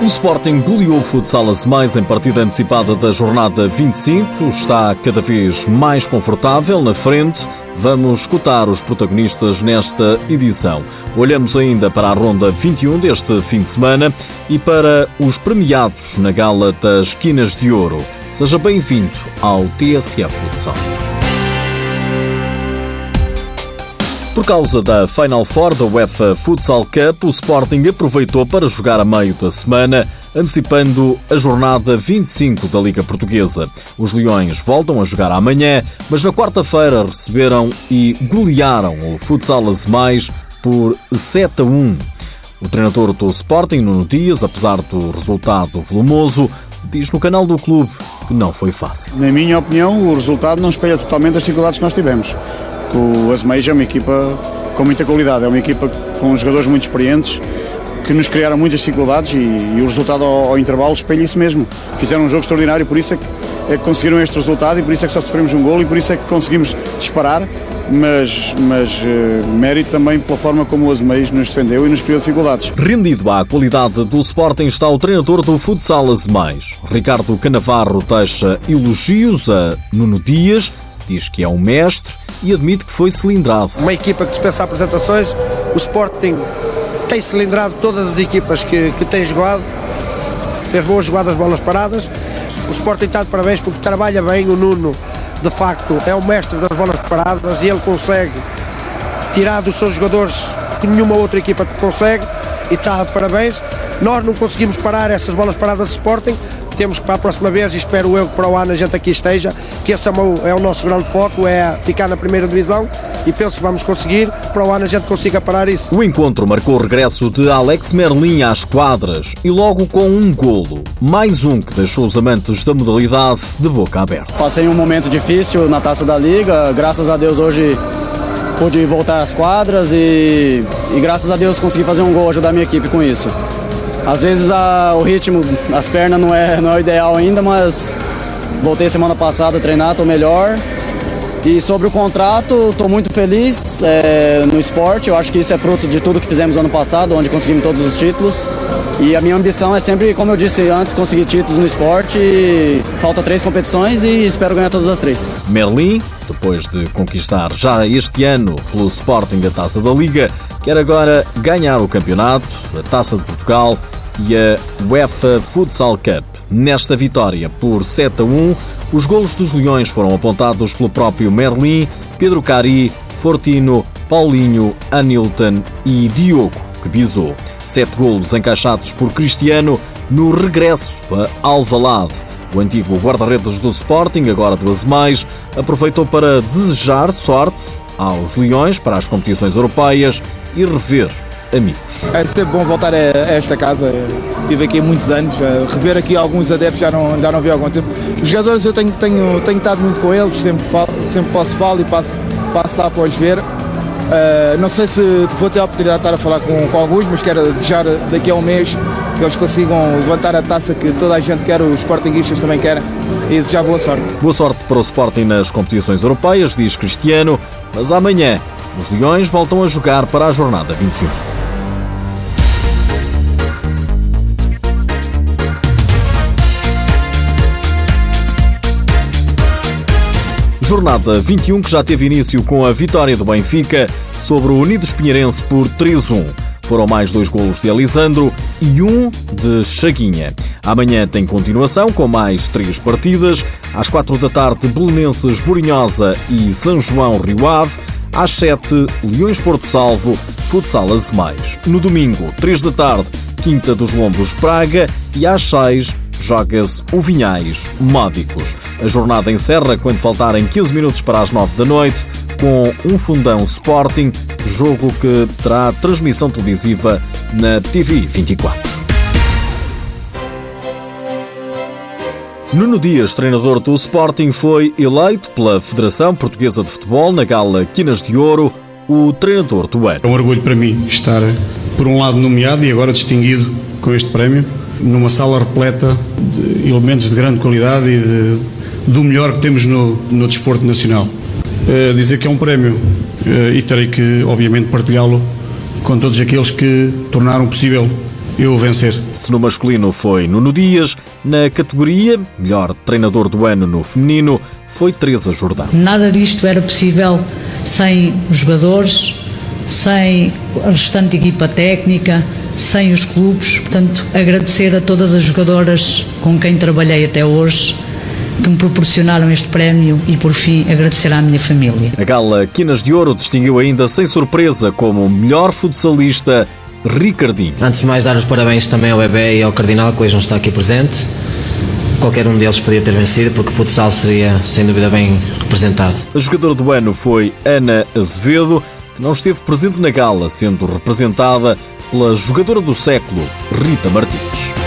O Sporting goleou o futsal mais em partida antecipada da jornada 25. Está cada vez mais confortável na frente. Vamos escutar os protagonistas nesta edição. Olhamos ainda para a ronda 21 deste fim de semana e para os premiados na gala das Esquinas de Ouro. Seja bem-vindo ao TSF Futsal. Por causa da Final Four da UEFA Futsal Cup, o Sporting aproveitou para jogar a meio da semana, antecipando a jornada 25 da Liga Portuguesa. Os Leões voltam a jogar amanhã, mas na quarta-feira receberam e golearam o Futsal Mais por 7 a 1. O treinador do Sporting, Nuno Dias, apesar do resultado volumoso, diz no canal do clube que não foi fácil. Na minha opinião, o resultado não espelha totalmente as dificuldades que nós tivemos que o Azemeja é uma equipa com muita qualidade, é uma equipa com jogadores muito experientes que nos criaram muitas dificuldades e, e o resultado ao, ao, intervalo espelha isso mesmo. Fizeram um jogo extraordinário, por isso é que, é que, conseguiram este resultado e por isso é que só sofremos um gol e por isso é que conseguimos disparar, mas, mas uh, mérito também pela forma como o Azeméis nos defendeu e nos criou dificuldades. Rendido à qualidade do Sporting está o treinador do futsal Azeméis. Ricardo Canavarro deixa elogios a Nuno Dias, diz que é um mestre e admite que foi cilindrado. Uma equipa que dispensa apresentações, o Sporting tem cilindrado todas as equipas que, que tem jogado, fez boas jogadas, bolas paradas. O Sporting está de parabéns porque trabalha bem. O Nuno, de facto, é o mestre das bolas paradas e ele consegue tirar dos seus jogadores que nenhuma outra equipa consegue e está de parabéns. Nós não conseguimos parar essas bolas paradas do Sporting, temos que para a próxima vez, e espero eu que para o ano a gente aqui esteja, que esse é o, é o nosso grande foco, é ficar na primeira divisão e penso que vamos conseguir, para o ano a gente consiga parar isso. O encontro marcou o regresso de Alex Merlin às quadras e logo com um golo, mais um que deixou os amantes da modalidade de boca aberta. Passei um momento difícil na Taça da Liga, graças a Deus hoje pude voltar às quadras e, e graças a Deus consegui fazer um gol, ajudar minha equipe com isso. Às vezes a, o ritmo, as pernas não é, não é o ideal ainda, mas voltei semana passada a treinar, estou melhor. E sobre o contrato, estou muito feliz é, no esporte. Eu acho que isso é fruto de tudo que fizemos ano passado, onde conseguimos todos os títulos. E a minha ambição é sempre, como eu disse antes, conseguir títulos no esporte. Falta três competições e espero ganhar todas as três. Merlin, depois de conquistar já este ano pelo Sporting a Taça da Liga, quer agora ganhar o campeonato, a Taça de Portugal e a UEFA Futsal Cup. Nesta vitória por 7 a 1, os golos dos Leões foram apontados pelo próprio Merlin, Pedro Cari, Fortino, Paulinho, Anilton e Diogo, que bisou. Sete golos encaixados por Cristiano no regresso a Alvalade. O antigo guarda-redes do Sporting, agora do Azemais, aproveitou para desejar sorte aos Leões para as competições europeias e rever amigos. É sempre bom voltar a esta casa. Estive aqui há muitos anos. Rever aqui alguns adeptos já não, já não vi há algum tempo. Os jogadores eu tenho, tenho, tenho estado muito com eles, sempre, falo, sempre posso falar e passo, passo lá para os ver. Uh, não sei se vou ter a oportunidade de estar a falar com, com alguns, mas quero desejar daqui a um mês que eles consigam levantar a taça que toda a gente quer, os Sportingistas também querem, e desejar boa sorte. Boa sorte para o Sporting nas competições europeias, diz Cristiano, mas amanhã os Leões voltam a jogar para a jornada 21. Jornada 21 que já teve início com a vitória do Benfica sobre o Unidos Pinheirense por 3-1. Foram mais dois golos de Alisandro e um de Chaguinha. Amanhã tem continuação com mais três partidas. Às quatro da tarde, Belenenses Borinhosa e São João Rio Ave. Às sete, Leões Porto Salvo, Futsal Azemais. No domingo, três da tarde, Quinta dos Lombos Praga. E às seis, joga-se o Vinhais Módicos. A jornada encerra quando faltarem 15 minutos para as 9 da noite, com um fundão Sporting, jogo que terá transmissão televisiva na TV 24. Nuno Dias, treinador do Sporting, foi eleito pela Federação Portuguesa de Futebol na gala Quinas de Ouro o treinador do ano. É um orgulho para mim estar, por um lado, nomeado e agora distinguido com este prémio numa sala repleta de elementos de grande qualidade e de, do melhor que temos no, no desporto nacional. Uh, dizer que é um prémio uh, e terei que, obviamente, partilhá-lo com todos aqueles que tornaram possível eu vencer. Se no masculino foi Nuno Dias, na categoria melhor treinador do ano no feminino foi Teresa Jordão. Nada disto era possível sem os jogadores, sem a restante equipa técnica, sem os clubes. Portanto, agradecer a todas as jogadoras com quem trabalhei até hoje que me proporcionaram este prémio e, por fim, agradecer à minha família. A gala Quinas de Ouro distinguiu ainda, sem surpresa, como melhor futsalista Ricardinho. Antes de mais, dar os parabéns também ao Bebé e ao Cardinal, que hoje não está aqui presente. Qualquer um deles podia ter vencido, porque o futsal seria, sem dúvida, bem representado. A jogadora do ano foi Ana Azevedo, que não esteve presente na gala, sendo representada pela jogadora do século, Rita Martins.